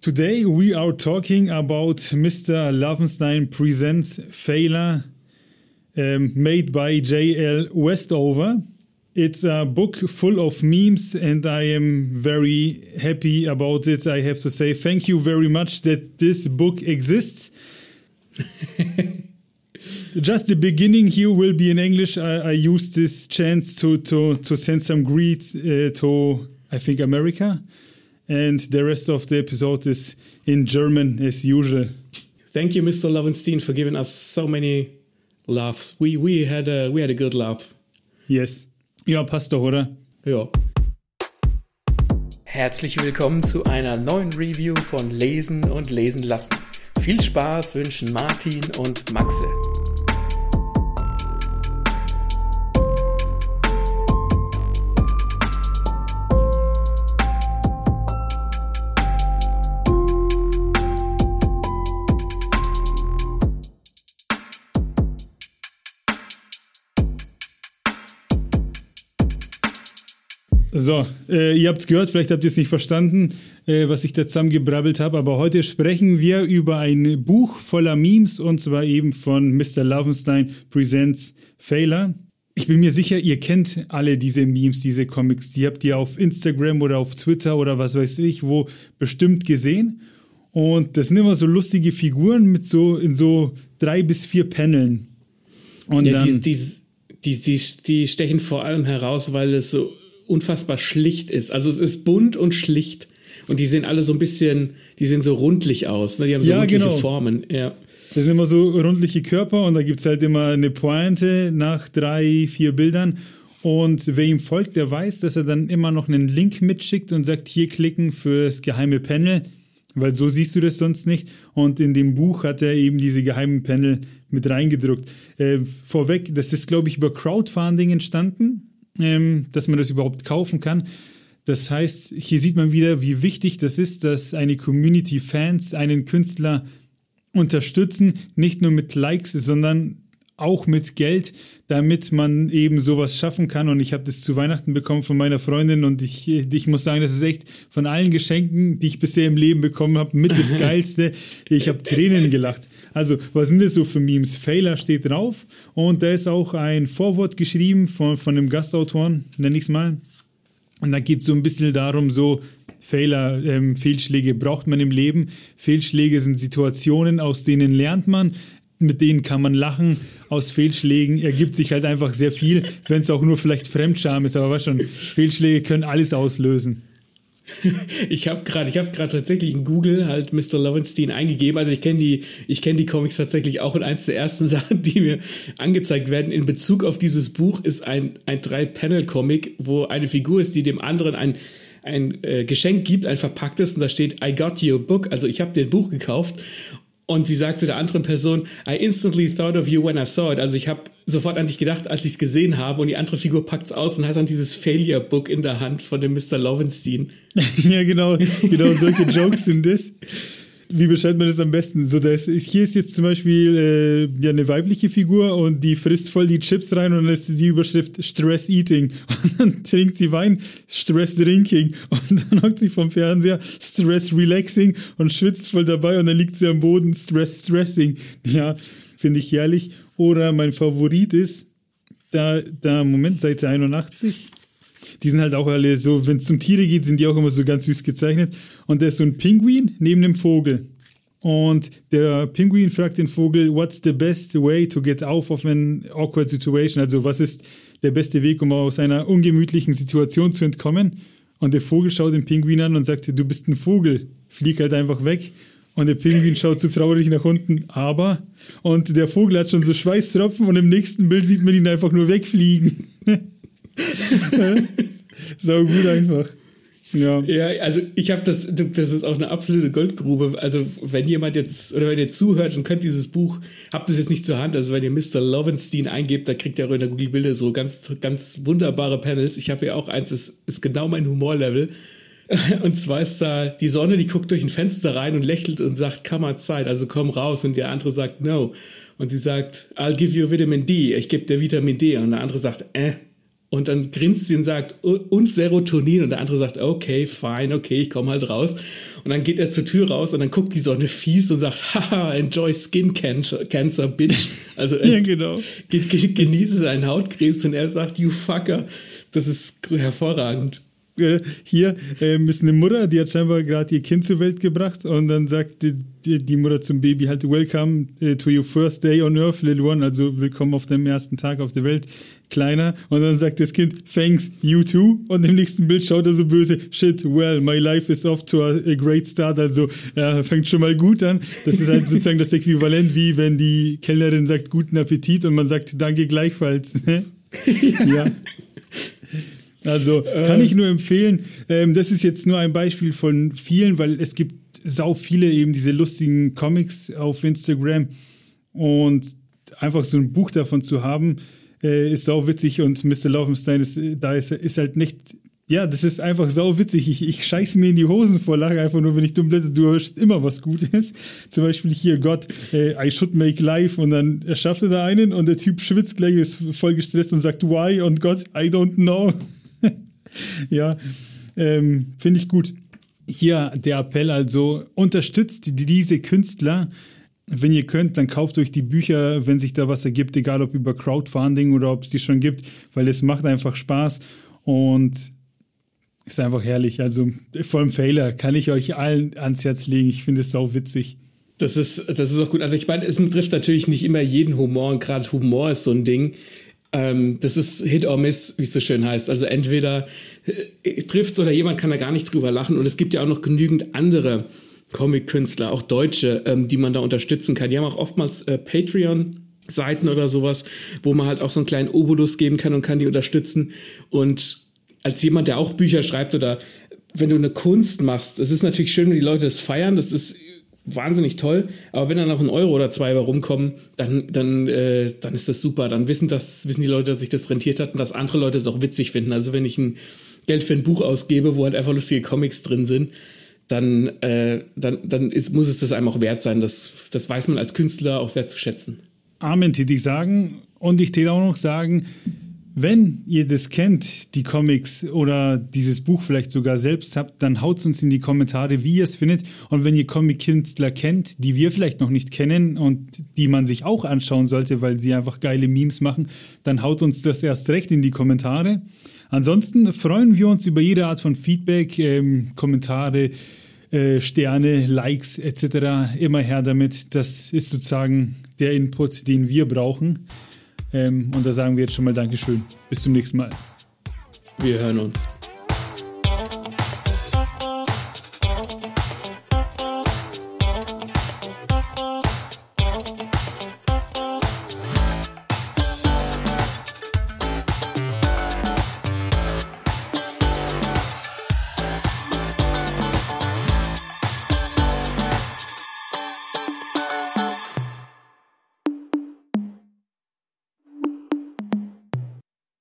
Today we are talking about Mr. Lovenstein Presents Failure, um, made by J.L. Westover. It's a book full of memes, and I am very happy about it. I have to say thank you very much that this book exists. Just the beginning here will be in English. I, I use this chance to to to send some greets uh, to I think America, and the rest of the episode is in German as usual. Thank you, Mr. Lovenstein, for giving us so many laughs. We we had a we had a good laugh. Yes. Ja, passt doch, oder? Ja. Herzlich willkommen zu einer neuen Review von Lesen und Lesen lassen. Viel Spaß wünschen Martin und Maxe. So, äh, ihr habt es gehört, vielleicht habt ihr es nicht verstanden, äh, was ich da zusammengebrabbelt habe, aber heute sprechen wir über ein Buch voller Memes und zwar eben von Mr. Lovenstein Presents Failure. Ich bin mir sicher, ihr kennt alle diese Memes, diese Comics. Die habt ihr auf Instagram oder auf Twitter oder was weiß ich, wo bestimmt gesehen. Und das sind immer so lustige Figuren mit so in so drei bis vier Paneln. Und ja, dann, die, die, die, die stechen vor allem heraus, weil es so unfassbar schlicht ist. Also es ist bunt und schlicht. Und die sehen alle so ein bisschen, die sehen so rundlich aus. Ne? Die haben so ja, rundliche genau. Formen. Ja. Das sind immer so rundliche Körper und da gibt es halt immer eine Pointe nach drei, vier Bildern. Und wer ihm folgt, der weiß, dass er dann immer noch einen Link mitschickt und sagt, hier klicken fürs geheime Panel, weil so siehst du das sonst nicht. Und in dem Buch hat er eben diese geheimen Panel mit reingedruckt. Äh, vorweg, das ist, glaube ich, über Crowdfunding entstanden ähm, dass man das überhaupt kaufen kann. Das heißt, hier sieht man wieder, wie wichtig das ist, dass eine Community Fans einen Künstler unterstützen, nicht nur mit Likes, sondern auch mit Geld, damit man eben sowas schaffen kann. Und ich habe das zu Weihnachten bekommen von meiner Freundin und ich, ich muss sagen, das ist echt von allen Geschenken, die ich bisher im Leben bekommen habe, mit das Geilste. Ich habe Tränen gelacht. Also, was sind das so für Memes? Failer steht drauf und da ist auch ein Vorwort geschrieben von, von einem Gastautoren, nenne ich es mal. Und da geht es so ein bisschen darum, so Fehler, ähm, Fehlschläge braucht man im Leben. Fehlschläge sind Situationen, aus denen lernt man mit denen kann man lachen. Aus Fehlschlägen ergibt sich halt einfach sehr viel, wenn es auch nur vielleicht Fremdscham ist. Aber was schon, Fehlschläge können alles auslösen. Ich habe gerade, ich habe gerade tatsächlich in Google halt Mr. Lovenstein eingegeben. Also ich kenne die, ich kenne die Comics tatsächlich auch und eins der ersten Sachen, die mir angezeigt werden in Bezug auf dieses Buch ist ein ein Drei-Panel-Comic, wo eine Figur ist, die dem anderen ein ein äh, Geschenk gibt, ein verpacktes und da steht I got you a book, also ich habe dir ein Buch gekauft und sie sagt zu der anderen Person, I instantly thought of you when I saw it. Also ich habe sofort an dich gedacht, als ich es gesehen habe. Und die andere Figur packt es aus und hat dann dieses Failure Book in der Hand von dem Mr. Lovenstein. ja, genau. Genau solche Jokes sind das wie beschreibt man das am besten? So, das hier ist jetzt zum Beispiel äh, ja, eine weibliche Figur und die frisst voll die Chips rein und dann ist die Überschrift Stress Eating. Und dann trinkt sie Wein, Stress Drinking. Und dann hockt sie vom Fernseher, Stress Relaxing und schwitzt voll dabei und dann liegt sie am Boden, Stress Stressing. Ja, finde ich herrlich. Oder mein Favorit ist, da, da, Moment, Seite 81 die sind halt auch alle so, wenn es zum Tiere geht, sind die auch immer so ganz süß gezeichnet. Und da ist so ein Pinguin neben dem Vogel. Und der Pinguin fragt den Vogel, what's the best way to get out of an awkward situation? Also was ist der beste Weg, um aus einer ungemütlichen Situation zu entkommen? Und der Vogel schaut den Pinguin an und sagt, du bist ein Vogel, flieg halt einfach weg. Und der Pinguin schaut so traurig nach unten, aber. Und der Vogel hat schon so Schweißtropfen und im nächsten Bild sieht man ihn einfach nur wegfliegen. so gut einfach. Ja. ja, also ich habe das, das ist auch eine absolute Goldgrube. Also wenn jemand jetzt, oder wenn ihr zuhört und könnt dieses Buch, habt es jetzt nicht zur Hand, also wenn ihr Mr. Lovenstein eingebt, da kriegt ihr auch in der Google Bilder so ganz, ganz wunderbare Panels. Ich habe ja auch eins, das ist genau mein Humorlevel. Und zwar ist da die Sonne, die guckt durch ein Fenster rein und lächelt und sagt, come outside, also komm raus. Und der andere sagt, no. Und sie sagt, I'll give you Vitamin D, ich gebe dir Vitamin D. Und der andere sagt, äh, und dann grinst sie und sagt, und Serotonin. Und der andere sagt, okay, fine, okay, ich komme halt raus. Und dann geht er zur Tür raus und dann guckt die Sonne fies und sagt, haha, enjoy skin cancer, cancer bitch. Also ja, genau. genieße seinen Hautkrebs und er sagt, you fucker. Das ist hervorragend hier ähm, ist eine Mutter, die hat scheinbar gerade ihr Kind zur Welt gebracht und dann sagt die, die, die Mutter zum Baby halt Welcome äh, to your first day on earth, little one, also willkommen auf deinem ersten Tag auf der Welt, kleiner und dann sagt das Kind thanks, you too und im nächsten Bild schaut er so böse, shit, well, my life is off to a, a great start, also er fängt schon mal gut an, das ist halt sozusagen das Äquivalent wie wenn die Kellnerin sagt guten Appetit und man sagt danke gleichfalls. ja. Also kann ich nur empfehlen. Ähm, das ist jetzt nur ein Beispiel von vielen, weil es gibt sau viele eben diese lustigen Comics auf Instagram und einfach so ein Buch davon zu haben, äh, ist sau witzig und Mr. Laufenstein ist da ist, ist halt nicht ja, das ist einfach sau witzig. Ich, ich scheiße mir in die Hosen vor Lachen, einfach nur, wenn ich dumm blätter, du hörst immer was Gutes. Zum Beispiel hier Gott, äh, I should make life und dann erschafft er da einen und der Typ schwitzt gleich, ist voll gestresst und sagt why und Gott, I don't know. ja, ähm, finde ich gut. Hier der Appell also, unterstützt diese Künstler. Wenn ihr könnt, dann kauft euch die Bücher, wenn sich da was ergibt, egal ob über Crowdfunding oder ob es die schon gibt, weil es macht einfach Spaß und ist einfach herrlich. Also vor allem Failer kann ich euch allen ans Herz legen. Ich finde es sau witzig. Das ist, das ist auch gut. Also ich meine, es betrifft natürlich nicht immer jeden Humor und gerade Humor ist so ein Ding. Ähm, das ist Hit or Miss, wie es so schön heißt. Also entweder äh, trifft oder jemand kann da gar nicht drüber lachen. Und es gibt ja auch noch genügend andere Comic-Künstler, auch Deutsche, ähm, die man da unterstützen kann. Die haben auch oftmals äh, Patreon-Seiten oder sowas, wo man halt auch so einen kleinen Obolus geben kann und kann die unterstützen. Und als jemand, der auch Bücher schreibt oder wenn du eine Kunst machst, es ist natürlich schön, wenn die Leute das feiern, das ist wahnsinnig toll. Aber wenn dann noch ein Euro oder zwei rumkommen, dann, dann, äh, dann ist das super. Dann wissen das, wissen die Leute, dass sich das rentiert hat und dass andere Leute es auch witzig finden. Also wenn ich ein Geld für ein Buch ausgebe, wo halt einfach lustige Comics drin sind, dann, äh, dann, dann ist, muss es das einem auch wert sein. Das, das weiß man als Künstler auch sehr zu schätzen. Amen, täte ich sagen. Und ich täte auch noch sagen, wenn ihr das kennt, die Comics oder dieses Buch vielleicht sogar selbst habt, dann haut uns in die Kommentare, wie ihr es findet. Und wenn ihr Comic-Künstler kennt, die wir vielleicht noch nicht kennen und die man sich auch anschauen sollte, weil sie einfach geile Memes machen, dann haut uns das erst recht in die Kommentare. Ansonsten freuen wir uns über jede Art von Feedback, ähm, Kommentare, äh, Sterne, Likes etc. Immer her damit. Das ist sozusagen der Input, den wir brauchen. Ähm, und da sagen wir jetzt schon mal Dankeschön. Bis zum nächsten Mal. Wir hören uns.